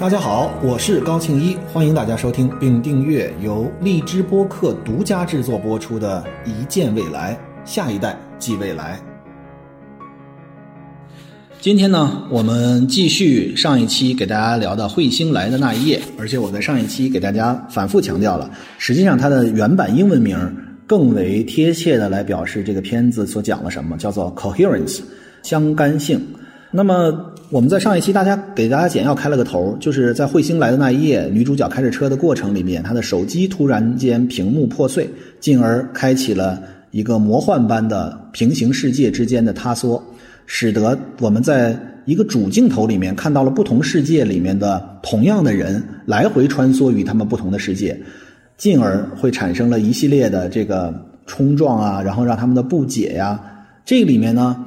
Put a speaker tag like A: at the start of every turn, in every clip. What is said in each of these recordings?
A: 大家好，我是高庆一，欢迎大家收听并订阅由荔枝播客独家制作播出的《一见未来，下一代即未来》。今天呢，我们继续上一期给大家聊的彗星来的那一夜，而且我在上一期给大家反复强调了，实际上它的原版英文名更为贴切的来表示这个片子所讲了什么，叫做 coherence，相干性。那么我们在上一期大家给大家简要开了个头，就是在彗星来的那一夜，女主角开着车的过程里面，她的手机突然间屏幕破碎，进而开启了一个魔幻般的平行世界之间的塌缩，使得我们在一个主镜头里面看到了不同世界里面的同样的人来回穿梭于他们不同的世界，进而会产生了一系列的这个冲撞啊，然后让他们的不解呀，这里面呢。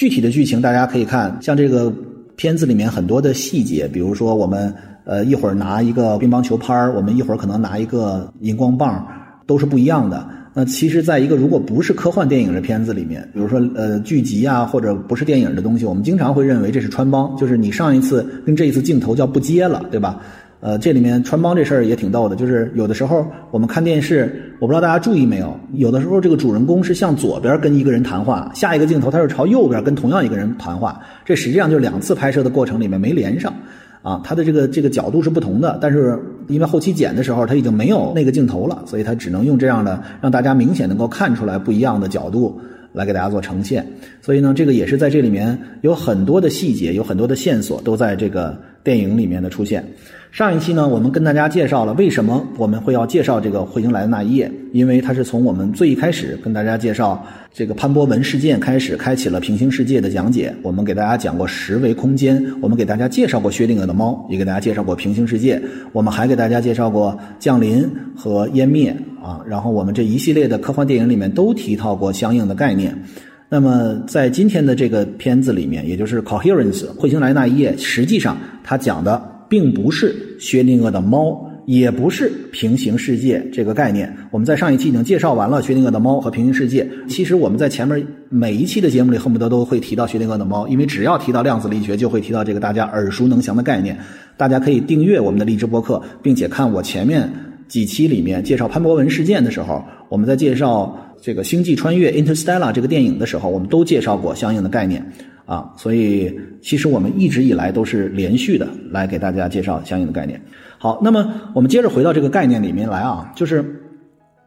A: 具体的剧情大家可以看，像这个片子里面很多的细节，比如说我们呃一会儿拿一个乒乓球拍我们一会儿可能拿一个荧光棒，都是不一样的。那其实，在一个如果不是科幻电影的片子里面，比如说呃剧集啊，或者不是电影的东西，我们经常会认为这是穿帮，就是你上一次跟这一次镜头叫不接了，对吧？呃，这里面穿帮这事儿也挺逗的，就是有的时候我们看电视，我不知道大家注意没有，有的时候这个主人公是向左边跟一个人谈话，下一个镜头他是朝右边跟同样一个人谈话，这实际上就是两次拍摄的过程里面没连上，啊，他的这个这个角度是不同的，但是因为后期剪的时候他已经没有那个镜头了，所以他只能用这样的让大家明显能够看出来不一样的角度来给大家做呈现，所以呢，这个也是在这里面有很多的细节，有很多的线索都在这个电影里面的出现。上一期呢，我们跟大家介绍了为什么我们会要介绍这个彗星来的那一夜，因为它是从我们最一开始跟大家介绍这个潘博文事件开始，开启了平行世界的讲解。我们给大家讲过十维空间，我们给大家介绍过薛定谔的猫，也给大家介绍过平行世界，我们还给大家介绍过降临和湮灭啊。然后我们这一系列的科幻电影里面都提到过相应的概念。那么在今天的这个片子里面，也就是《Coherence》彗星来那一夜，实际上它讲的。并不是薛定谔的猫，也不是平行世界这个概念。我们在上一期已经介绍完了薛定谔的猫和平行世界。其实我们在前面每一期的节目里，恨不得都会提到薛定谔的猫，因为只要提到量子力学，就会提到这个大家耳熟能详的概念。大家可以订阅我们的励志播客，并且看我前面几期里面介绍潘博文事件的时候，我们在介绍这个星际穿越 （Interstellar） 这个电影的时候，我们都介绍过相应的概念。啊，所以其实我们一直以来都是连续的来给大家介绍相应的概念。好，那么我们接着回到这个概念里面来啊，就是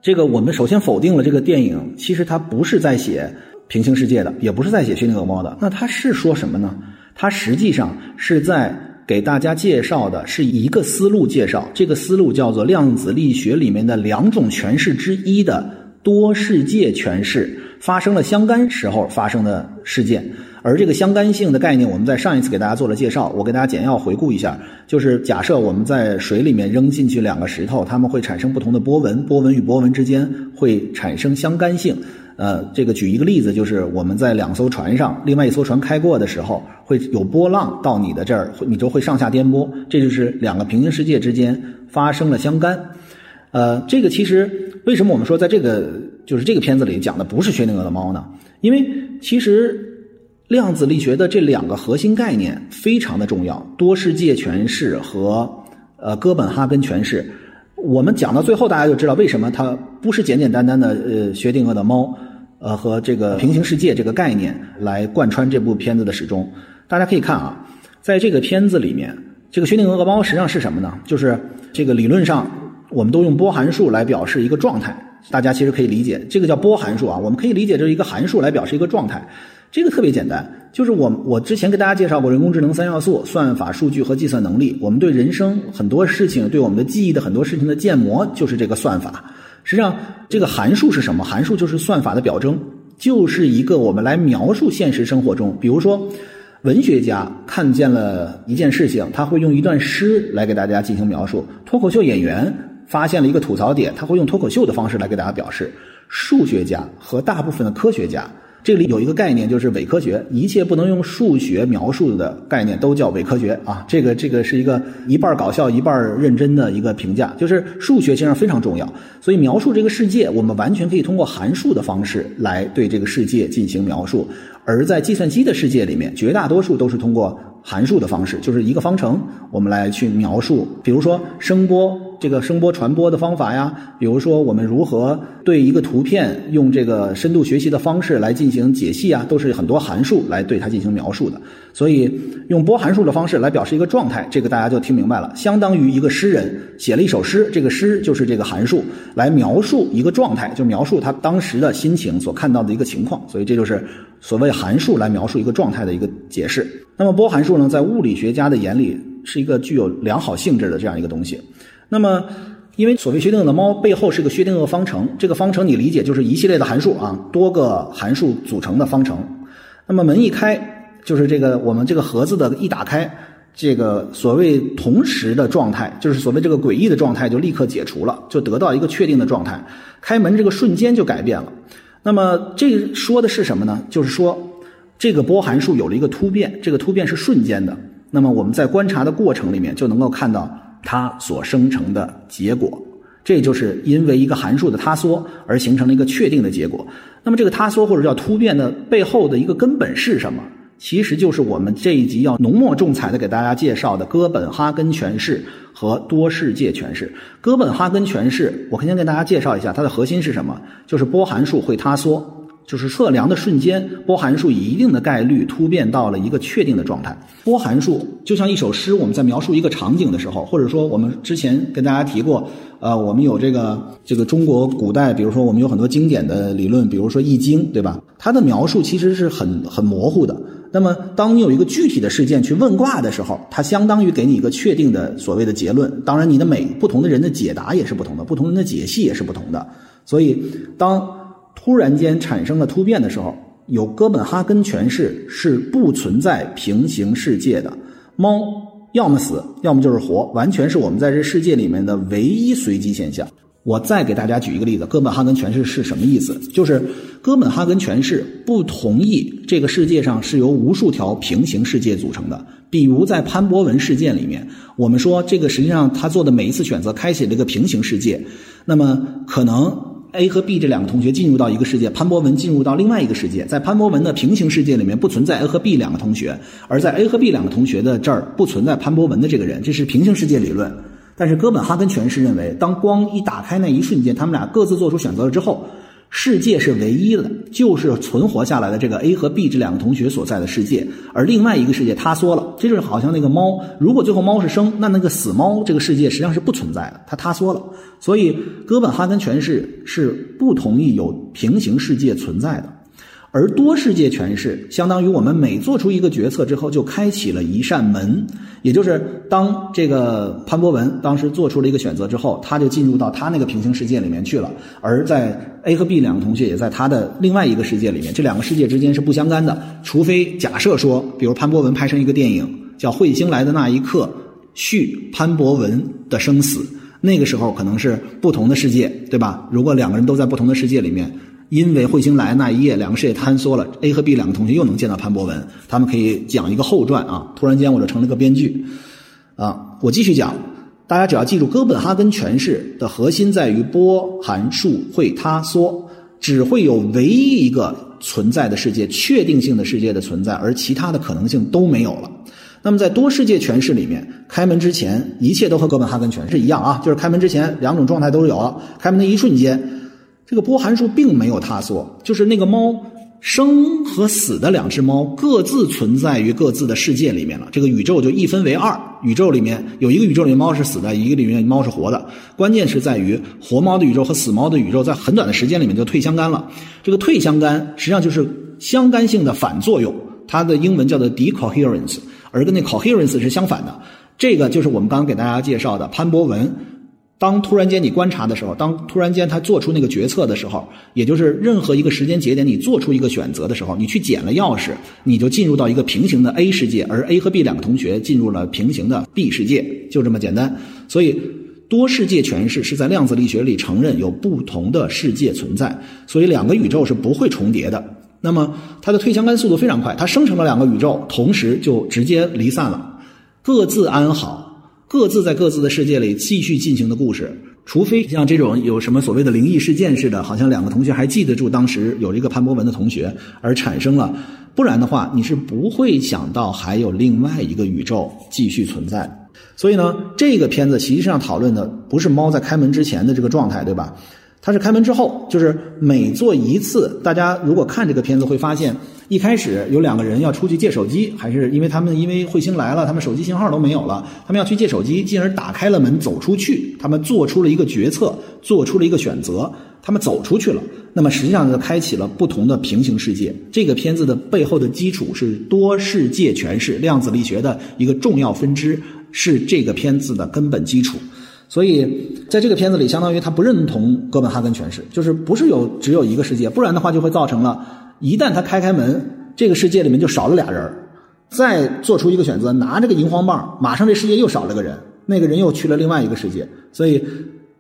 A: 这个我们首先否定了这个电影，其实它不是在写平行世界的，也不是在写薛定谔猫的，那它是说什么呢？它实际上是在给大家介绍的是一个思路介绍，这个思路叫做量子力学里面的两种诠释之一的多世界诠释发生了相干时候发生的事件。而这个相干性的概念，我们在上一次给大家做了介绍，我给大家简要回顾一下。就是假设我们在水里面扔进去两个石头，它们会产生不同的波纹，波纹与波纹之间会产生相干性。呃，这个举一个例子，就是我们在两艘船上，另外一艘船开过的时候，会有波浪到你的这儿，你就会上下颠簸，这就是两个平行世界之间发生了相干。呃，这个其实为什么我们说在这个就是这个片子里讲的不是薛定谔的猫呢？因为其实。量子力学的这两个核心概念非常的重要，多世界诠释和呃哥本哈根诠释。我们讲到最后，大家就知道为什么它不是简简单单的呃薛定谔的猫，呃和这个平行世界这个概念来贯穿这部片子的始终。大家可以看啊，在这个片子里面，这个薛定谔的猫实际上是什么呢？就是这个理论上我们都用波函数来表示一个状态，大家其实可以理解，这个叫波函数啊，我们可以理解这是一个函数来表示一个状态。这个特别简单，就是我我之前跟大家介绍过人工智能三要素：算法、数据和计算能力。我们对人生很多事情，对我们的记忆的很多事情的建模，就是这个算法。实际上，这个函数是什么？函数就是算法的表征，就是一个我们来描述现实生活中，比如说，文学家看见了一件事情，他会用一段诗来给大家进行描述；脱口秀演员发现了一个吐槽点，他会用脱口秀的方式来给大家表示；数学家和大部分的科学家。这里有一个概念，就是伪科学，一切不能用数学描述的概念都叫伪科学啊。这个这个是一个一半搞笑一半认真的一个评价，就是数学其实非常重要。所以描述这个世界，我们完全可以通过函数的方式来对这个世界进行描述。而在计算机的世界里面，绝大多数都是通过函数的方式，就是一个方程，我们来去描述，比如说声波。这个声波传播的方法呀，比如说我们如何对一个图片用这个深度学习的方式来进行解析啊，都是很多函数来对它进行描述的。所以用波函数的方式来表示一个状态，这个大家就听明白了。相当于一个诗人写了一首诗，这个诗就是这个函数来描述一个状态，就描述他当时的心情所看到的一个情况。所以这就是所谓函数来描述一个状态的一个解释。那么波函数呢，在物理学家的眼里是一个具有良好性质的这样一个东西。那么，因为所谓薛定谔的猫背后是个薛定谔方程，这个方程你理解就是一系列的函数啊，多个函数组成的方程。那么门一开，就是这个我们这个盒子的一打开，这个所谓同时的状态，就是所谓这个诡异的状态就立刻解除了，就得到一个确定的状态。开门这个瞬间就改变了。那么这说的是什么呢？就是说这个波函数有了一个突变，这个突变是瞬间的。那么我们在观察的过程里面就能够看到。它所生成的结果，这就是因为一个函数的塌缩而形成了一个确定的结果。那么这个塌缩或者叫突变的背后的一个根本是什么？其实就是我们这一集要浓墨重彩的给大家介绍的哥本哈根诠释和多世界诠释。哥本哈根诠释，我先跟大家介绍一下它的核心是什么，就是波函数会塌缩。就是测量的瞬间，波函数以一定的概率突变到了一个确定的状态。波函数就像一首诗，我们在描述一个场景的时候，或者说我们之前跟大家提过，呃，我们有这个这个中国古代，比如说我们有很多经典的理论，比如说《易经》，对吧？它的描述其实是很很模糊的。那么，当你有一个具体的事件去问卦的时候，它相当于给你一个确定的所谓的结论。当然，你的每不同的人的解答也是不同的，不同人的解析也是不同的。所以，当突然间产生了突变的时候，有哥本哈根诠释是不存在平行世界的。猫要么死，要么就是活，完全是我们在这世界里面的唯一随机现象。我再给大家举一个例子，哥本哈根诠释是什么意思？就是哥本哈根诠释不同意这个世界上是由无数条平行世界组成的。比如在潘博文事件里面，我们说这个实际上他做的每一次选择开启了一个平行世界，那么可能。A 和 B 这两个同学进入到一个世界，潘博文进入到另外一个世界，在潘博文的平行世界里面不存在 A 和 B 两个同学，而在 A 和 B 两个同学的这儿不存在潘博文的这个人，这是平行世界理论。但是哥本哈根诠释认为，当光一打开那一瞬间，他们俩各自做出选择了之后。世界是唯一的，就是存活下来的这个 A 和 B 这两个同学所在的世界，而另外一个世界塌缩了。这就是好像那个猫，如果最后猫是生，那那个死猫这个世界实际上是不存在的，它塌缩了。所以哥本哈根诠释是不同意有平行世界存在的。而多世界诠释相当于我们每做出一个决策之后，就开启了一扇门，也就是当这个潘博文当时做出了一个选择之后，他就进入到他那个平行世界里面去了。而在 A 和 B 两个同学也在他的另外一个世界里面，这两个世界之间是不相干的，除非假设说，比如潘博文拍成一个电影叫《彗星来的那一刻》，续潘博文的生死，那个时候可能是不同的世界，对吧？如果两个人都在不同的世界里面。因为彗星来那一夜，两个世界坍缩了，A 和 B 两个同学又能见到潘博文，他们可以讲一个后传啊。突然间我就成了个编剧，啊，我继续讲，大家只要记住，哥本哈根诠释的核心在于波函数会塌缩，只会有唯一一个存在的世界，确定性的世界的存在，而其他的可能性都没有了。那么在多世界诠释里面，开门之前一切都和哥本哈根诠释一样啊，就是开门之前两种状态都是有了，开门的一瞬间。这个波函数并没有塌缩，就是那个猫生和死的两只猫各自存在于各自的世界里面了。这个宇宙就一分为二，宇宙里面有一个宇宙里面猫是死的，一个里面猫是活的。关键是在于活猫的宇宙和死猫的宇宙在很短的时间里面就退相干了。这个退相干实际上就是相干性的反作用，它的英文叫做 decoherence，而跟那 coherence 是相反的。这个就是我们刚刚给大家介绍的潘博文。当突然间你观察的时候，当突然间他做出那个决策的时候，也就是任何一个时间节点你做出一个选择的时候，你去捡了钥匙，你就进入到一个平行的 A 世界，而 A 和 B 两个同学进入了平行的 B 世界，就这么简单。所以多世界诠释是在量子力学里承认有不同的世界存在，所以两个宇宙是不会重叠的。那么它的退相干速度非常快，它生成了两个宇宙，同时就直接离散了，各自安好，各自在各自的世界里继续进行的故事。除非像这种有什么所谓的灵异事件似的，好像两个同学还记得住当时有一个潘博文的同学而产生了，不然的话你是不会想到还有另外一个宇宙继续存在。所以呢，这个片子实际上讨论的不是猫在开门之前的这个状态，对吧？它是开门之后，就是每做一次，大家如果看这个片子会发现，一开始有两个人要出去借手机，还是因为他们因为彗星来了，他们手机信号都没有了，他们要去借手机，进而打开了门走出去，他们做出了一个决策，做出了一个选择，他们走出去了。那么实际上就开启了不同的平行世界。这个片子的背后的基础是多世界诠释，量子力学的一个重要分支，是这个片子的根本基础。所以，在这个片子里，相当于他不认同哥本哈根诠释，就是不是有只有一个世界，不然的话就会造成了，一旦他开开门，这个世界里面就少了俩人再做出一个选择，拿这个荧光棒，马上这世界又少了个人，那个人又去了另外一个世界。所以，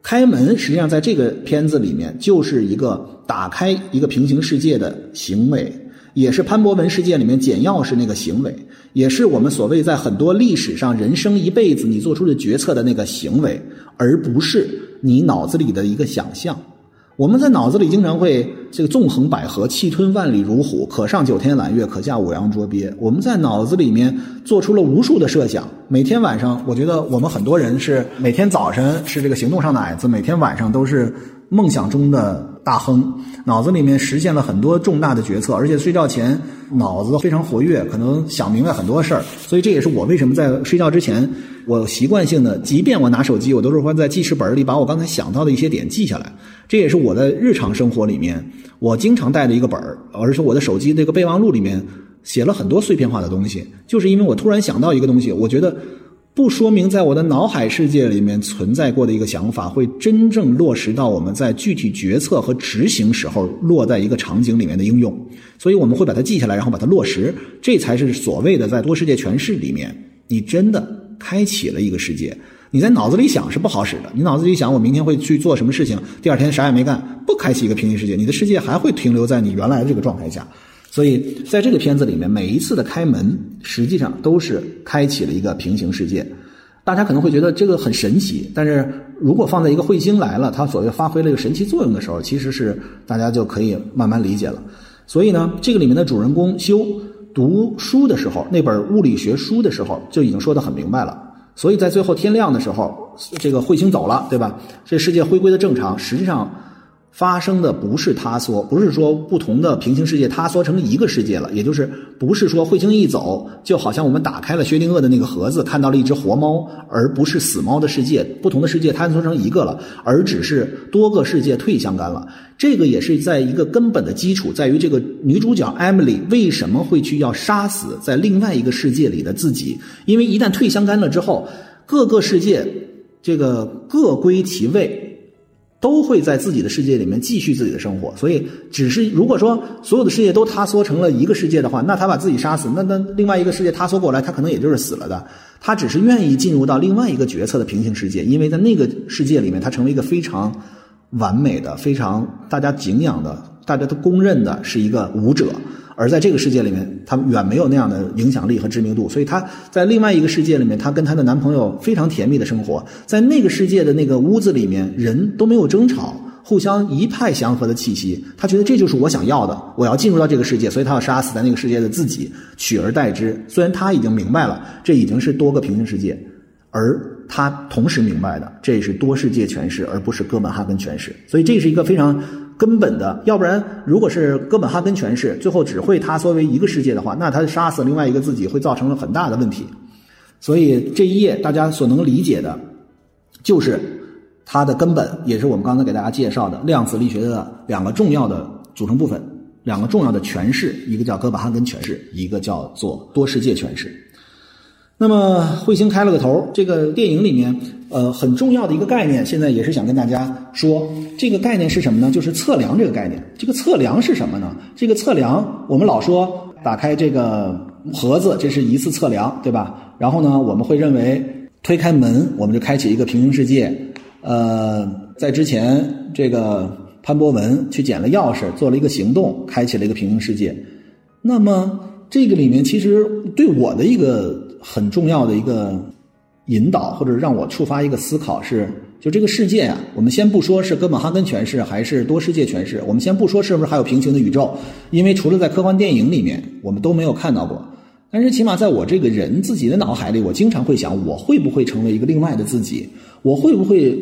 A: 开门实际上在这个片子里面就是一个打开一个平行世界的行为。也是潘博文世界里面捡钥匙那个行为，也是我们所谓在很多历史上人生一辈子你做出的决策的那个行为，而不是你脑子里的一个想象。我们在脑子里经常会这个纵横捭阖，气吞万里如虎，可上九天揽月，可下五洋捉鳖。我们在脑子里面做出了无数的设想。每天晚上，我觉得我们很多人是每天早晨是这个行动上的矮子，每天晚上都是梦想中的。大亨脑子里面实现了很多重大的决策，而且睡觉前脑子非常活跃，可能想明白很多事儿。所以这也是我为什么在睡觉之前，我习惯性的，即便我拿手机，我都是会在记事本里把我刚才想到的一些点记下来。这也是我的日常生活里面我经常带的一个本儿，而且我的手机那个备忘录里面写了很多碎片化的东西，就是因为我突然想到一个东西，我觉得。不说明在我的脑海世界里面存在过的一个想法，会真正落实到我们在具体决策和执行时候落在一个场景里面的应用。所以我们会把它记下来，然后把它落实，这才是所谓的在多世界诠释里面，你真的开启了一个世界。你在脑子里想是不好使的，你脑子里想我明天会去做什么事情，第二天啥也没干，不开启一个平行世界，你的世界还会停留在你原来的这个状态下。所以，在这个片子里面，每一次的开门，实际上都是开启了一个平行世界。大家可能会觉得这个很神奇，但是如果放在一个彗星来了，它所谓发挥了一个神奇作用的时候，其实是大家就可以慢慢理解了。所以呢，这个里面的主人公修读书的时候，那本物理学书的时候，就已经说得很明白了。所以在最后天亮的时候，这个彗星走了，对吧？这世界回归的正常，实际上。发生的不是塌缩，不是说不同的平行世界塌缩成一个世界了，也就是不是说彗星一走，就好像我们打开了薛定谔的那个盒子，看到了一只活猫，而不是死猫的世界，不同的世界坍缩成一个了，而只是多个世界退相干了。这个也是在一个根本的基础，在于这个女主角 Emily 为什么会去要杀死在另外一个世界里的自己？因为一旦退相干了之后，各个世界这个各归其位。都会在自己的世界里面继续自己的生活，所以只是如果说所有的世界都塌缩成了一个世界的话，那他把自己杀死，那那另外一个世界塌缩过来，他可能也就是死了的。他只是愿意进入到另外一个决策的平行世界，因为在那个世界里面，他成为一个非常完美的、非常大家敬仰的、大家都公认的是一个舞者。而在这个世界里面，她远没有那样的影响力和知名度，所以她在另外一个世界里面，她跟她的男朋友非常甜蜜的生活，在那个世界的那个屋子里面，人都没有争吵，互相一派祥和的气息。她觉得这就是我想要的，我要进入到这个世界，所以她要杀死在那个世界的自己，取而代之。虽然她已经明白了，这已经是多个平行世界，而他同时明白的，这是多世界诠释，而不是哥本哈根诠释。所以这是一个非常。根本的，要不然，如果是哥本哈根诠释，最后只会他缩为一个世界的话，那他杀死另外一个自己，会造成了很大的问题。所以这一页大家所能理解的，就是它的根本，也是我们刚才给大家介绍的量子力学的两个重要的组成部分，两个重要的诠释，一个叫哥本哈根诠释，一个叫做多世界诠释。那么彗星开了个头，这个电影里面，呃，很重要的一个概念，现在也是想跟大家说，这个概念是什么呢？就是测量这个概念。这个测量是什么呢？这个测量，我们老说打开这个盒子，这是一次测量，对吧？然后呢，我们会认为推开门，我们就开启一个平行世界。呃，在之前这个潘博文去捡了钥匙，做了一个行动，开启了一个平行世界。那么这个里面其实对我的一个很重要的一个引导，或者让我触发一个思考是：就这个世界啊，我们先不说是哥本哈根诠释还是多世界诠释，我们先不说是不是还有平行的宇宙，因为除了在科幻电影里面，我们都没有看到过。但是起码在我这个人自己的脑海里，我经常会想，我会不会成为一个另外的自己？我会不会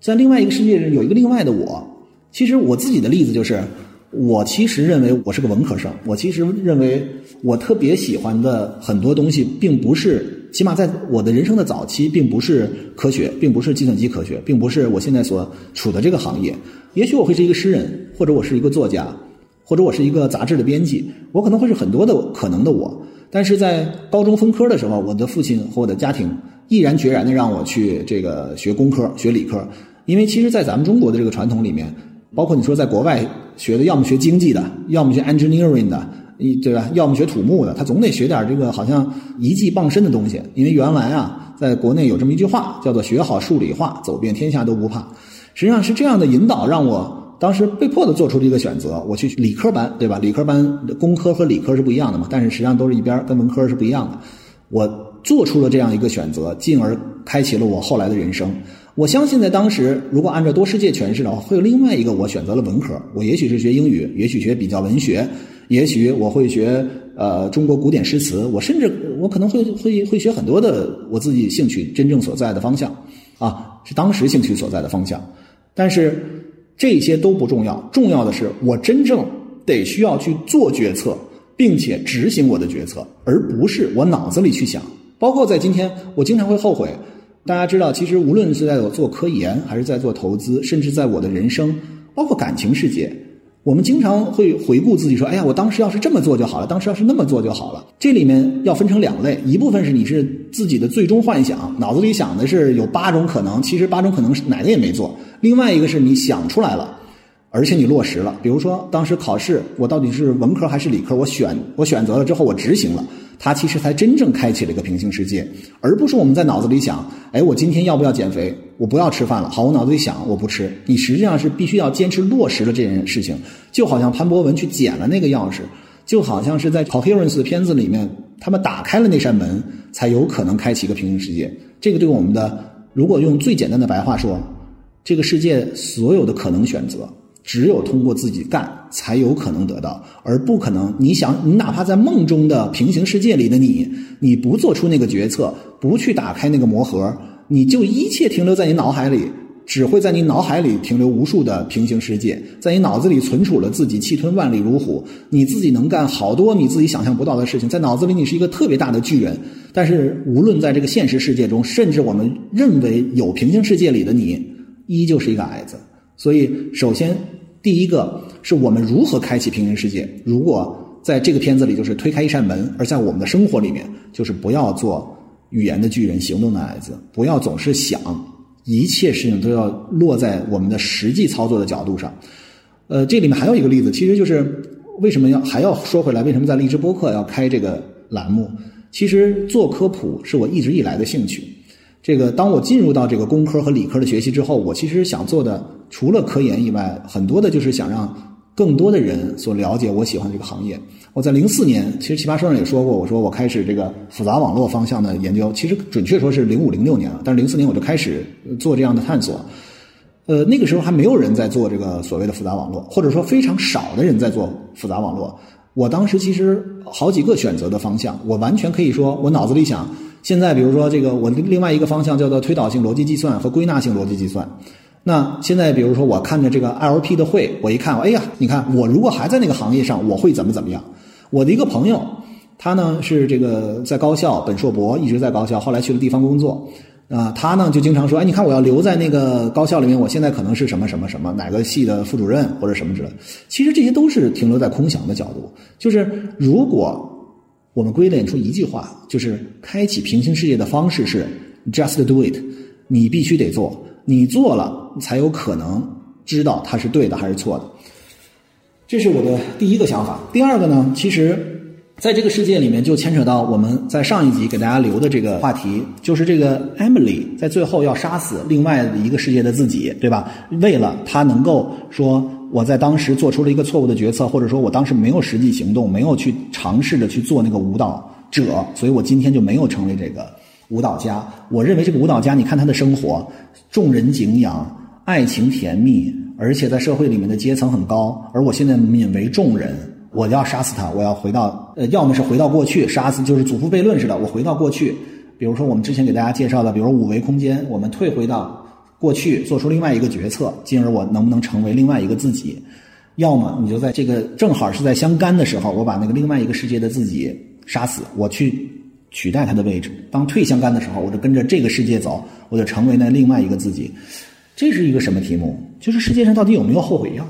A: 在另外一个世界上有一个另外的我？其实我自己的例子就是，我其实认为我是个文科生，我其实认为我特别喜欢的很多东西，并不是起码在我的人生的早期，并不是科学，并不是计算机科学，并不是我现在所处的这个行业。也许我会是一个诗人，或者我是一个作家，或者我是一个杂志的编辑，我可能会是很多的可能的我。但是在高中分科的时候，我的父亲和我的家庭毅然决然的让我去这个学工科、学理科，因为其实，在咱们中国的这个传统里面，包括你说在国外学的，要么学经济的，要么学 engineering 的，一对吧？要么学土木的，他总得学点这个好像一技傍身的东西。因为原来啊，在国内有这么一句话，叫做“学好数理化，走遍天下都不怕”。实际上是这样的引导，让我。当时被迫的做出了一个选择，我去理科班，对吧？理科班工科和理科是不一样的嘛，但是实际上都是一边，跟文科是不一样的。我做出了这样一个选择，进而开启了我后来的人生。我相信在当时，如果按照多世界诠释的话，会有另外一个我选择了文科。我也许是学英语，也许学比较文学，也许我会学呃中国古典诗词，我甚至我可能会会会学很多的我自己兴趣真正所在的方向啊，是当时兴趣所在的方向，但是。这些都不重要，重要的是我真正得需要去做决策，并且执行我的决策，而不是我脑子里去想。包括在今天，我经常会后悔。大家知道，其实无论是在我做科研，还是在做投资，甚至在我的人生，包括感情世界。我们经常会回顾自己说：“哎呀，我当时要是这么做就好了，当时要是那么做就好了。”这里面要分成两类，一部分是你是自己的最终幻想，脑子里想的是有八种可能，其实八种可能是哪个也没做；另外一个是你想出来了。而且你落实了，比如说当时考试，我到底是文科还是理科？我选我选择了之后，我执行了，它其实才真正开启了一个平行世界，而不是我们在脑子里想，哎，我今天要不要减肥？我不要吃饭了。好，我脑子里想，我不吃。你实际上是必须要坚持落实了这件事情，就好像潘博文去捡了那个钥匙，就好像是在《Coherence》的片子里面，他们打开了那扇门，才有可能开启一个平行世界。这个对我们的，如果用最简单的白话说，这个世界所有的可能选择。只有通过自己干，才有可能得到，而不可能。你想，你哪怕在梦中的平行世界里的你，你不做出那个决策，不去打开那个魔盒，你就一切停留在你脑海里，只会在你脑海里停留无数的平行世界，在你脑子里存储了自己气吞万里如虎，你自己能干好多你自己想象不到的事情，在脑子里你是一个特别大的巨人，但是无论在这个现实世界中，甚至我们认为有平行世界里的你，依旧是一个矮子。所以，首先，第一个是我们如何开启平行世界。如果在这个片子里，就是推开一扇门；而在我们的生活里面，就是不要做语言的巨人、行动的矮子，不要总是想一切事情都要落在我们的实际操作的角度上。呃，这里面还有一个例子，其实就是为什么要还要说回来，为什么在荔枝播客要开这个栏目？其实做科普是我一直以来的兴趣。这个，当我进入到这个工科和理科的学习之后，我其实想做的，除了科研以外，很多的就是想让更多的人所了解我喜欢这个行业。我在零四年，其实奇葩说上也说过，我说我开始这个复杂网络方向的研究，其实准确说是零五零六年了，但是零四年我就开始做这样的探索。呃，那个时候还没有人在做这个所谓的复杂网络，或者说非常少的人在做复杂网络。我当时其实好几个选择的方向，我完全可以说，我脑子里想。现在，比如说这个，我另外一个方向叫做推导性逻辑计算和归纳性逻辑计算。那现在，比如说我看着这个 LP 的会，我一看，哎呀，你看我如果还在那个行业上，我会怎么怎么样？我的一个朋友，他呢是这个在高校本硕博，一直在高校，后来去了地方工作。啊，他呢就经常说，哎，你看我要留在那个高校里面，我现在可能是什么什么什么哪个系的副主任或者什么之类。其实这些都是停留在空想的角度，就是如果。我们归类出一句话，就是开启平行世界的方式是 just do it，你必须得做，你做了才有可能知道它是对的还是错的。这是我的第一个想法。第二个呢，其实在这个世界里面，就牵扯到我们在上一集给大家留的这个话题，就是这个 Emily 在最后要杀死另外一个世界的自己，对吧？为了他能够说我在当时做出了一个错误的决策，或者说我当时没有实际行动，没有去尝试着去做那个舞蹈者，所以我今天就没有成为这个舞蹈家。我认为这个舞蹈家，你看他的生活，众人敬仰，爱情甜蜜，而且在社会里面的阶层很高，而我现在泯为众人。我要杀死他，我要回到呃，要么是回到过去杀死，就是祖父悖论似的，我回到过去。比如说我们之前给大家介绍的，比如五维空间，我们退回到过去，做出另外一个决策，进而我能不能成为另外一个自己？要么你就在这个正好是在相干的时候，我把那个另外一个世界的自己杀死，我去取代他的位置。当退相干的时候，我就跟着这个世界走，我就成为那另外一个自己。这是一个什么题目？就是世界上到底有没有后悔药？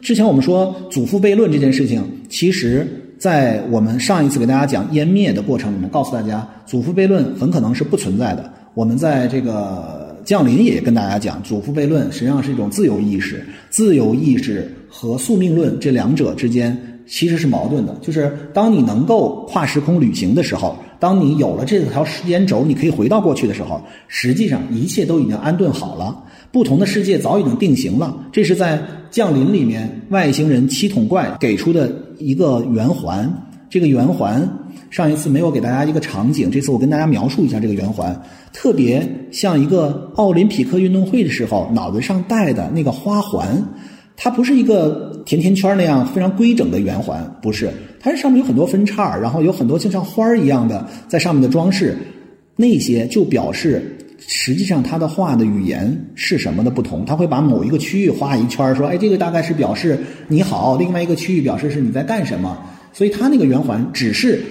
A: 之前我们说祖父悖论这件事情，其实，在我们上一次给大家讲湮灭的过程里面，告诉大家祖父悖论很可能是不存在的。我们在这个降临也跟大家讲，祖父悖论实际上是一种自由意识，自由意识和宿命论这两者之间其实是矛盾的。就是当你能够跨时空旅行的时候，当你有了这条时间轴，你可以回到过去的时候，实际上一切都已经安顿好了。不同的世界早已经定型了，这是在降临里面外星人七筒怪给出的一个圆环。这个圆环上一次没有给大家一个场景，这次我跟大家描述一下这个圆环，特别像一个奥林匹克运动会的时候脑袋上戴的那个花环，它不是一个甜甜圈那样非常规整的圆环，不是，它是上面有很多分叉，然后有很多就像花儿一样的在上面的装饰，那些就表示。实际上，他的画的语言是什么的不同？他会把某一个区域画一圈，说：“哎，这个大概是表示你好。”另外一个区域表示是你在干什么。所以，他那个圆环只是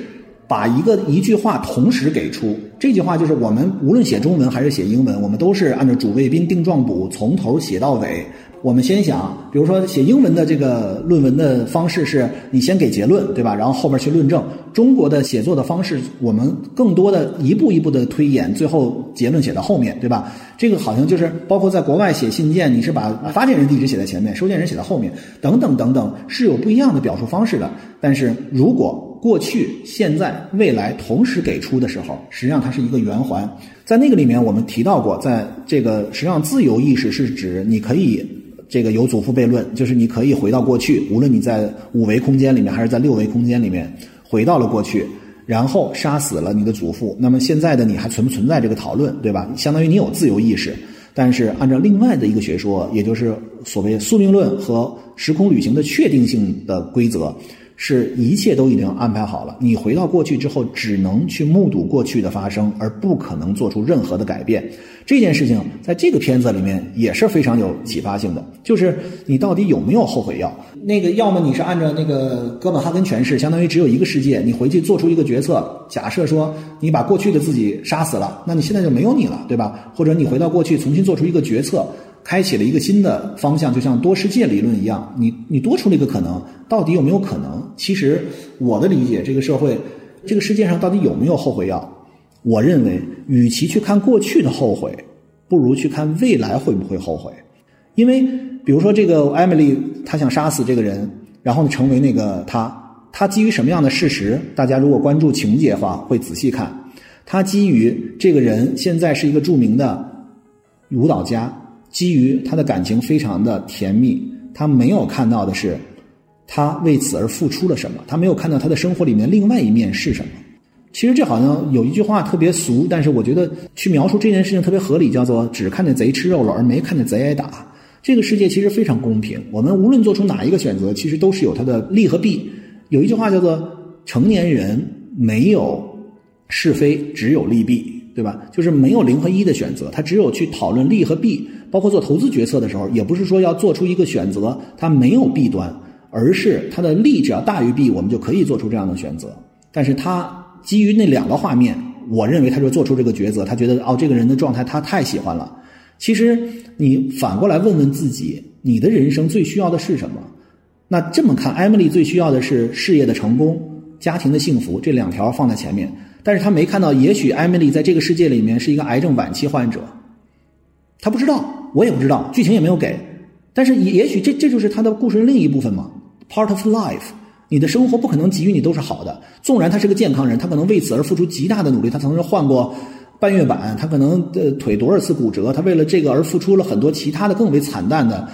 A: 把一个一句话同时给出。这句话就是我们无论写中文还是写英文，我们都是按照主谓宾定状补，从头写到尾。我们先想，比如说写英文的这个论文的方式是，你先给结论，对吧？然后后边去论证。中国的写作的方式，我们更多的一步一步的推演，最后结论写到后面，对吧？这个好像就是包括在国外写信件，你是把发件人地址写在前面，收件人写在后面，等等等等，是有不一样的表述方式的。但是如果过去、现在、未来同时给出的时候，实际上它是一个圆环。在那个里面，我们提到过，在这个实际上自由意识是指你可以。这个有祖父悖论，就是你可以回到过去，无论你在五维空间里面还是在六维空间里面，回到了过去，然后杀死了你的祖父。那么现在的你还存不存在这个讨论，对吧？相当于你有自由意识，但是按照另外的一个学说，也就是所谓宿命论和时空旅行的确定性的规则。是一切都已经安排好了，你回到过去之后，只能去目睹过去的发生，而不可能做出任何的改变。这件事情在这个片子里面也是非常有启发性的，就是你到底有没有后悔药？那个要么你是按照那个哥本哈根诠释，相当于只有一个世界，你回去做出一个决策，假设说你把过去的自己杀死了，那你现在就没有你了，对吧？或者你回到过去重新做出一个决策。开启了一个新的方向，就像多世界理论一样，你你多出了一个可能，到底有没有可能？其实我的理解，这个社会，这个世界上到底有没有后悔药？我认为，与其去看过去的后悔，不如去看未来会不会后悔。因为，比如说这个艾米丽，她想杀死这个人，然后成为那个他，他基于什么样的事实？大家如果关注情节的话，会仔细看。他基于这个人现在是一个著名的舞蹈家。基于他的感情非常的甜蜜，他没有看到的是，他为此而付出了什么？他没有看到他的生活里面另外一面是什么？其实这好像有一句话特别俗，但是我觉得去描述这件事情特别合理，叫做“只看见贼吃肉了，而没看见贼挨打”。这个世界其实非常公平，我们无论做出哪一个选择，其实都是有它的利和弊。有一句话叫做“成年人没有是非，只有利弊”，对吧？就是没有零和一的选择，他只有去讨论利和弊。包括做投资决策的时候，也不是说要做出一个选择，它没有弊端，而是它的利只要大于弊，我们就可以做出这样的选择。但是他基于那两个画面，我认为他就做出这个抉择。他觉得哦，这个人的状态他太喜欢了。其实你反过来问问自己，你的人生最需要的是什么？那这么看，艾米丽最需要的是事业的成功、家庭的幸福这两条放在前面。但是他没看到，也许艾米丽在这个世界里面是一个癌症晚期患者，他不知道。我也不知道，剧情也没有给，但是也也许这这就是他的故事的另一部分嘛，part of life。你的生活不可能给予你都是好的。纵然他是个健康人，他可能为此而付出极大的努力，他曾经换过半月板，他可能的腿多少次骨折，他为了这个而付出了很多其他的更为惨淡的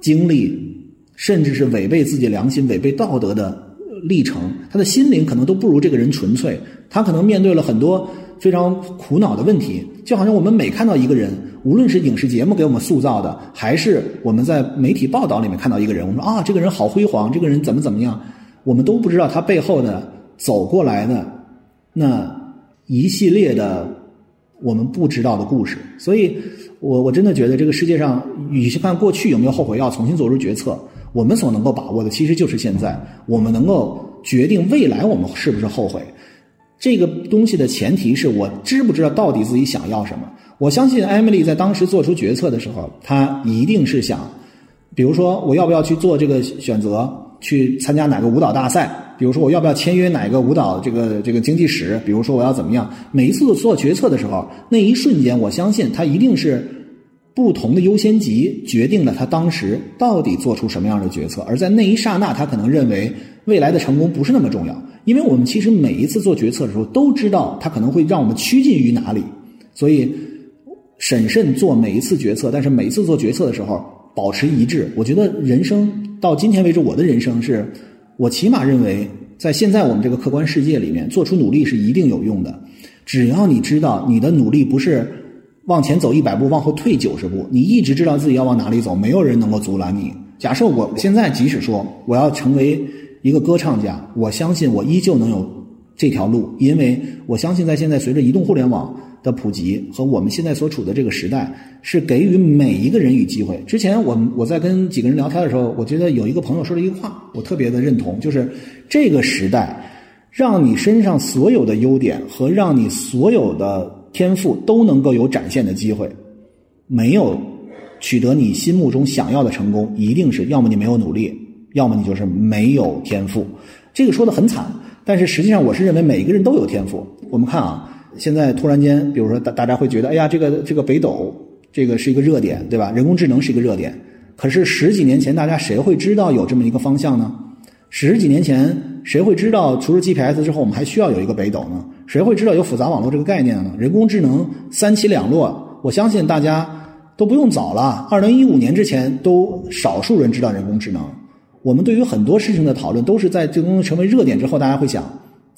A: 经历，甚至是违背自己良心、违背道德的历程。他的心灵可能都不如这个人纯粹，他可能面对了很多非常苦恼的问题。就好像我们每看到一个人，无论是影视节目给我们塑造的，还是我们在媒体报道里面看到一个人，我们说啊，这个人好辉煌，这个人怎么怎么样。我们都不知道他背后的走过来的那一系列的我们不知道的故事，所以我我真的觉得这个世界上，与其看过去有没有后悔要，重新做出决策，我们所能够把握的其实就是现在，我们能够决定未来我们是不是后悔。这个东西的前提是我知不知道到底自己想要什么。我相信艾米丽在当时做出决策的时候，她一定是想，比如说我要不要去做这个选择。去参加哪个舞蹈大赛？比如说，我要不要签约哪个舞蹈这个这个经济史？比如说，我要怎么样？每一次做决策的时候，那一瞬间，我相信他一定是不同的优先级决定了他当时到底做出什么样的决策。而在那一刹那，他可能认为未来的成功不是那么重要，因为我们其实每一次做决策的时候都知道它可能会让我们趋近于哪里，所以审慎做每一次决策。但是每一次做决策的时候，保持一致。我觉得人生。到今天为止，我的人生是，我起码认为，在现在我们这个客观世界里面，做出努力是一定有用的。只要你知道你的努力不是往前走一百步，往后退九十步，你一直知道自己要往哪里走，没有人能够阻拦你。假设我现在即使说我要成为一个歌唱家，我相信我依旧能有这条路，因为我相信在现在随着移动互联网。的普及和我们现在所处的这个时代，是给予每一个人与机会。之前我我在跟几个人聊天的时候，我觉得有一个朋友说了一句话，我特别的认同，就是这个时代，让你身上所有的优点和让你所有的天赋都能够有展现的机会。没有取得你心目中想要的成功，一定是要么你没有努力，要么你就是没有天赋。这个说的很惨，但是实际上我是认为每一个人都有天赋。我们看啊。现在突然间，比如说大大家会觉得，哎呀，这个这个北斗，这个是一个热点，对吧？人工智能是一个热点。可是十几年前，大家谁会知道有这么一个方向呢？十几年前，谁会知道除了 GPS 之后，我们还需要有一个北斗呢？谁会知道有复杂网络这个概念呢？人工智能三起两落，我相信大家都不用早了。二零一五年之前，都少数人知道人工智能。我们对于很多事情的讨论，都是在这东西成为热点之后，大家会想，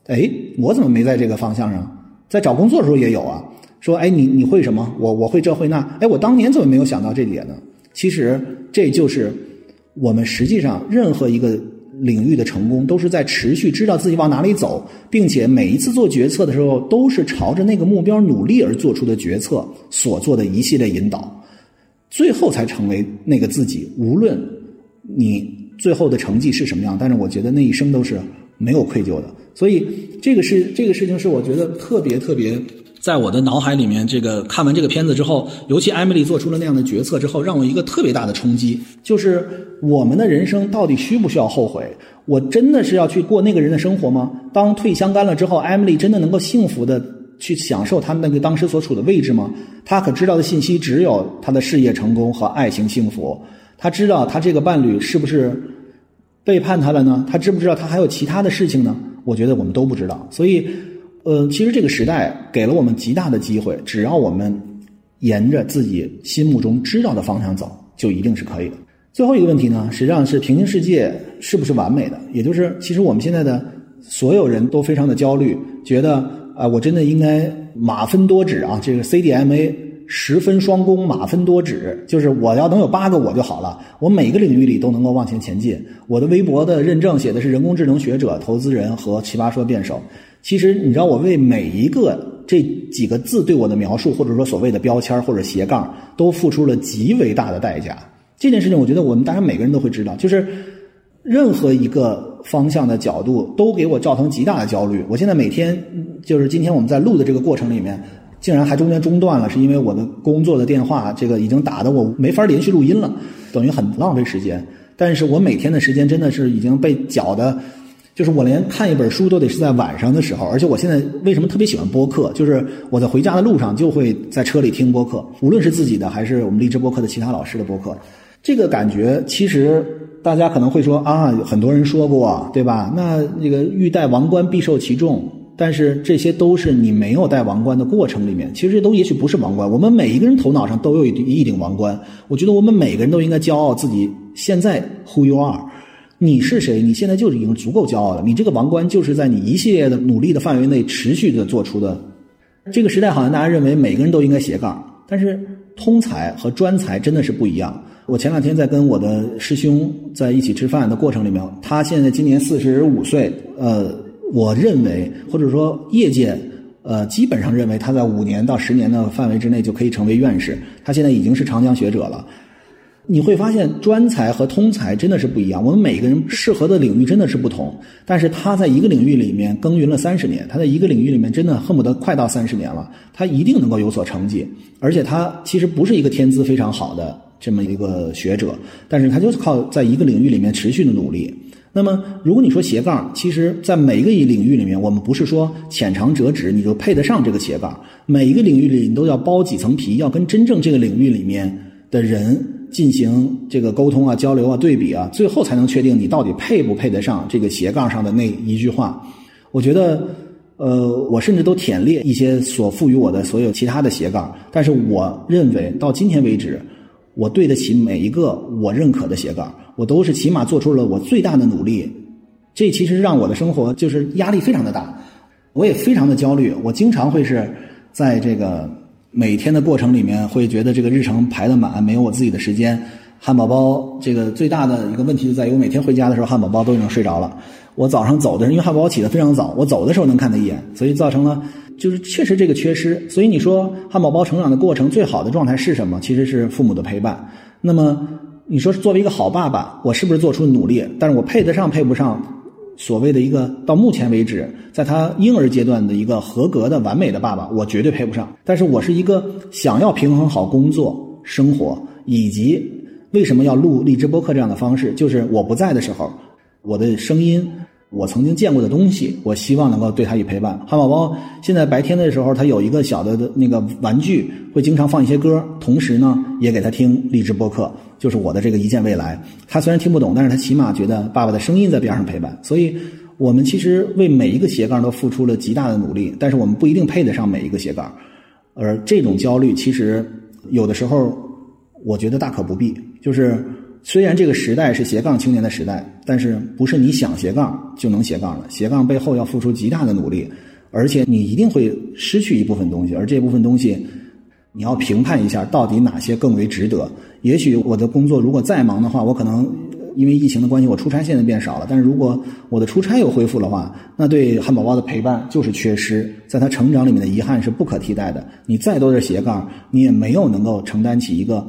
A: 哎，我怎么没在这个方向上？在找工作的时候也有啊，说哎你你会什么？我我会这会那，哎我当年怎么没有想到这点呢？其实这就是我们实际上任何一个领域的成功，都是在持续知道自己往哪里走，并且每一次做决策的时候，都是朝着那个目标努力而做出的决策所做的一系列引导，最后才成为那个自己。无论你最后的成绩是什么样，但是我觉得那一生都是没有愧疚的。所以，这个是这个事情是我觉得特别特别，在我的脑海里面，这个看完这个片子之后，尤其艾米丽做出了那样的决策之后，让我一个特别大的冲击，就是我们的人生到底需不需要后悔？我真的是要去过那个人的生活吗？当退香干了之后，艾米丽真的能够幸福的去享受他那个当时所处的位置吗？他可知道的信息只有他的事业成功和爱情幸福，他知道他这个伴侣是不是背叛他了呢？他知不知道他还有其他的事情呢？我觉得我们都不知道，所以，呃，其实这个时代给了我们极大的机会，只要我们沿着自己心目中知道的方向走，就一定是可以的。最后一个问题呢，实际上是平行世界是不是完美的？也就是，其实我们现在的所有人都非常的焦虑，觉得啊，我真的应该马分多指啊，这个 CDMA。十分双攻，马分多指，就是我要能有八个我就好了。我每个领域里都能够往前前进。我的微博的认证写的是人工智能学者、投资人和奇葩说辩手。其实你知道，我为每一个这几个字对我的描述，或者说所谓的标签或者斜杠，都付出了极为大的代价。这件事情，我觉得我们当然每个人都会知道，就是任何一个方向的角度都给我造成极大的焦虑。我现在每天就是今天我们在录的这个过程里面。竟然还中间中断了，是因为我的工作的电话，这个已经打的我没法连续录音了，等于很浪费时间。但是我每天的时间真的是已经被搅的，就是我连看一本书都得是在晚上的时候。而且我现在为什么特别喜欢播客？就是我在回家的路上就会在车里听播客，无论是自己的还是我们励志播客的其他老师的播客。这个感觉其实大家可能会说啊，很多人说过，对吧？那那个欲戴王冠，必受其重。但是这些都是你没有戴王冠的过程里面，其实这都也许不是王冠。我们每一个人头脑上都有一一顶王冠。我觉得我们每个人都应该骄傲自己现在 who you are，你是谁？你现在就已经足够骄傲了。你这个王冠就是在你一系列的努力的范围内持续的做出的。这个时代好像大家认为每个人都应该斜杠，但是通才和专才真的是不一样。我前两天在跟我的师兄在一起吃饭的过程里面，他现在今年四十五岁，呃，我认为或者说业界，呃，基本上认为他在五年到十年的范围之内就可以成为院士，他现在已经是长江学者了。你会发现专才和通才真的是不一样，我们每个人适合的领域真的是不同。但是他在一个领域里面耕耘了三十年，他在一个领域里面真的恨不得快到三十年了，他一定能够有所成绩。而且他其实不是一个天资非常好的。这么一个学者，但是他就是靠在一个领域里面持续的努力。那么，如果你说斜杠，其实，在每一个领域里面，我们不是说浅尝辄止你就配得上这个斜杠。每一个领域里，你都要剥几层皮，要跟真正这个领域里面的人进行这个沟通啊、交流啊、对比啊，最后才能确定你到底配不配得上这个斜杠上的那一句话。我觉得，呃，我甚至都舔裂一些所赋予我的所有其他的斜杠，但是我认为到今天为止。我对得起每一个我认可的斜杠，我都是起码做出了我最大的努力。这其实让我的生活就是压力非常的大，我也非常的焦虑。我经常会是在这个每天的过程里面，会觉得这个日程排得满，没有我自己的时间。汉堡包这个最大的一个问题就在于，我每天回家的时候，汉堡包都已经睡着了。我早上走的时候，因为汉堡包起得非常早，我走的时候能看他一眼，所以造成了。就是确实这个缺失，所以你说汉堡包成长的过程最好的状态是什么？其实是父母的陪伴。那么你说作为一个好爸爸，我是不是做出努力？但是我配得上配不上所谓的一个到目前为止，在他婴儿阶段的一个合格的完美的爸爸，我绝对配不上。但是我是一个想要平衡好工作、生活，以及为什么要录荔枝播客这样的方式，就是我不在的时候，我的声音。我曾经见过的东西，我希望能够对他以陪伴。汉堡包现在白天的时候，他有一个小的那个玩具，会经常放一些歌，同时呢也给他听励志播客，就是我的这个一见未来。他虽然听不懂，但是他起码觉得爸爸的声音在边上陪伴。所以，我们其实为每一个斜杠都付出了极大的努力，但是我们不一定配得上每一个斜杠。而这种焦虑，其实有的时候我觉得大可不必，就是。虽然这个时代是斜杠青年的时代，但是不是你想斜杠就能斜杠的。斜杠背后要付出极大的努力，而且你一定会失去一部分东西，而这部分东西，你要评判一下到底哪些更为值得。也许我的工作如果再忙的话，我可能因为疫情的关系，我出差现在变少了。但是如果我的出差又恢复的话，那对汉堡包的陪伴就是缺失，在他成长里面的遗憾是不可替代的。你再多的斜杠，你也没有能够承担起一个。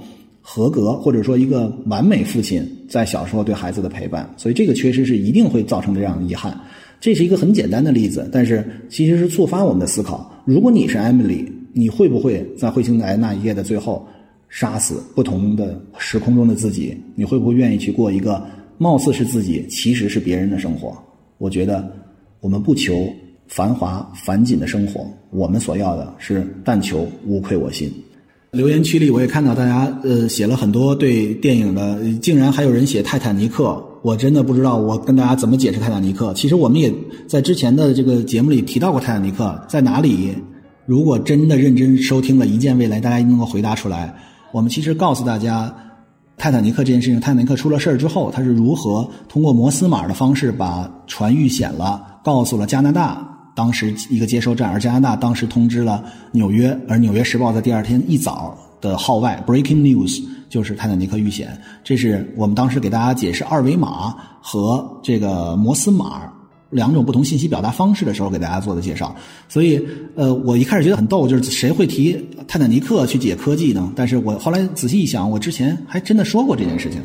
A: 合格或者说一个完美父亲在小时候对孩子的陪伴，所以这个缺失是一定会造成这样的遗憾。这是一个很简单的例子，但是其实是触发我们的思考。如果你是 Emily，你会不会在彗星来那一夜的最后杀死不同的时空中的自己？你会不会愿意去过一个貌似是自己，其实是别人的生活？我觉得我们不求繁华繁锦的生活，我们所要的是但求无愧我心。留言区里我也看到大家呃写了很多对电影的，竟然还有人写《泰坦尼克》，我真的不知道我跟大家怎么解释《泰坦尼克》。其实我们也在之前的这个节目里提到过《泰坦尼克》在哪里。如果真的认真收听了一见未来，大家能够回答出来。我们其实告诉大家，《泰坦尼克》这件事情，《泰坦尼克》出了事儿之后，他是如何通过摩斯码的方式把船遇险了，告诉了加拿大。当时一个接收站，而加拿大当时通知了纽约，而《纽约时报》在第二天一早的号外 （breaking news） 就是泰坦尼克遇险。这是我们当时给大家解释二维码和这个摩斯码两种不同信息表达方式的时候给大家做的介绍。所以，呃，我一开始觉得很逗，就是谁会提泰坦尼克去解科技呢？但是我后来仔细一想，我之前还真的说过这件事情。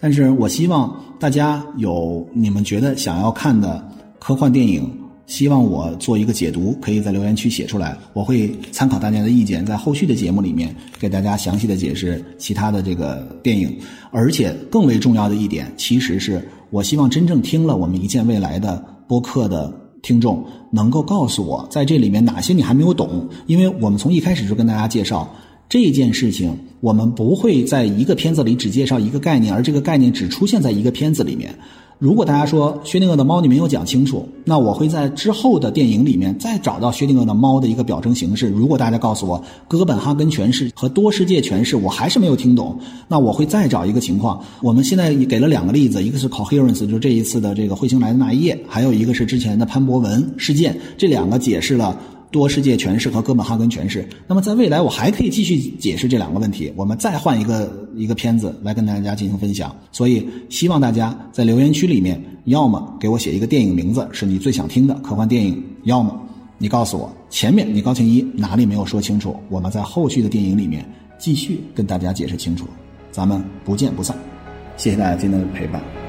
A: 但是我希望大家有你们觉得想要看的科幻电影。希望我做一个解读，可以在留言区写出来，我会参考大家的意见，在后续的节目里面给大家详细的解释其他的这个电影。而且更为重要的一点，其实是我希望真正听了我们一见未来的播客的听众，能够告诉我在这里面哪些你还没有懂，因为我们从一开始就跟大家介绍，这件事情，我们不会在一个片子里只介绍一个概念，而这个概念只出现在一个片子里面。如果大家说薛定谔的猫你没有讲清楚，那我会在之后的电影里面再找到薛定谔的猫的一个表征形式。如果大家告诉我哥本哈根诠释和多世界诠释我还是没有听懂，那我会再找一个情况。我们现在给了两个例子，一个是 coherence，就是这一次的这个彗星来的那一夜，还有一个是之前的潘博文事件，这两个解释了。多世界诠释和哥本哈根诠释，那么在未来我还可以继续解释这两个问题，我们再换一个一个片子来跟大家进行分享。所以希望大家在留言区里面，要么给我写一个电影名字是你最想听的科幻电影，要么你告诉我前面你高清一哪里没有说清楚，我们在后续的电影里面继续跟大家解释清楚。咱们不见不散，谢谢大家今天的陪伴。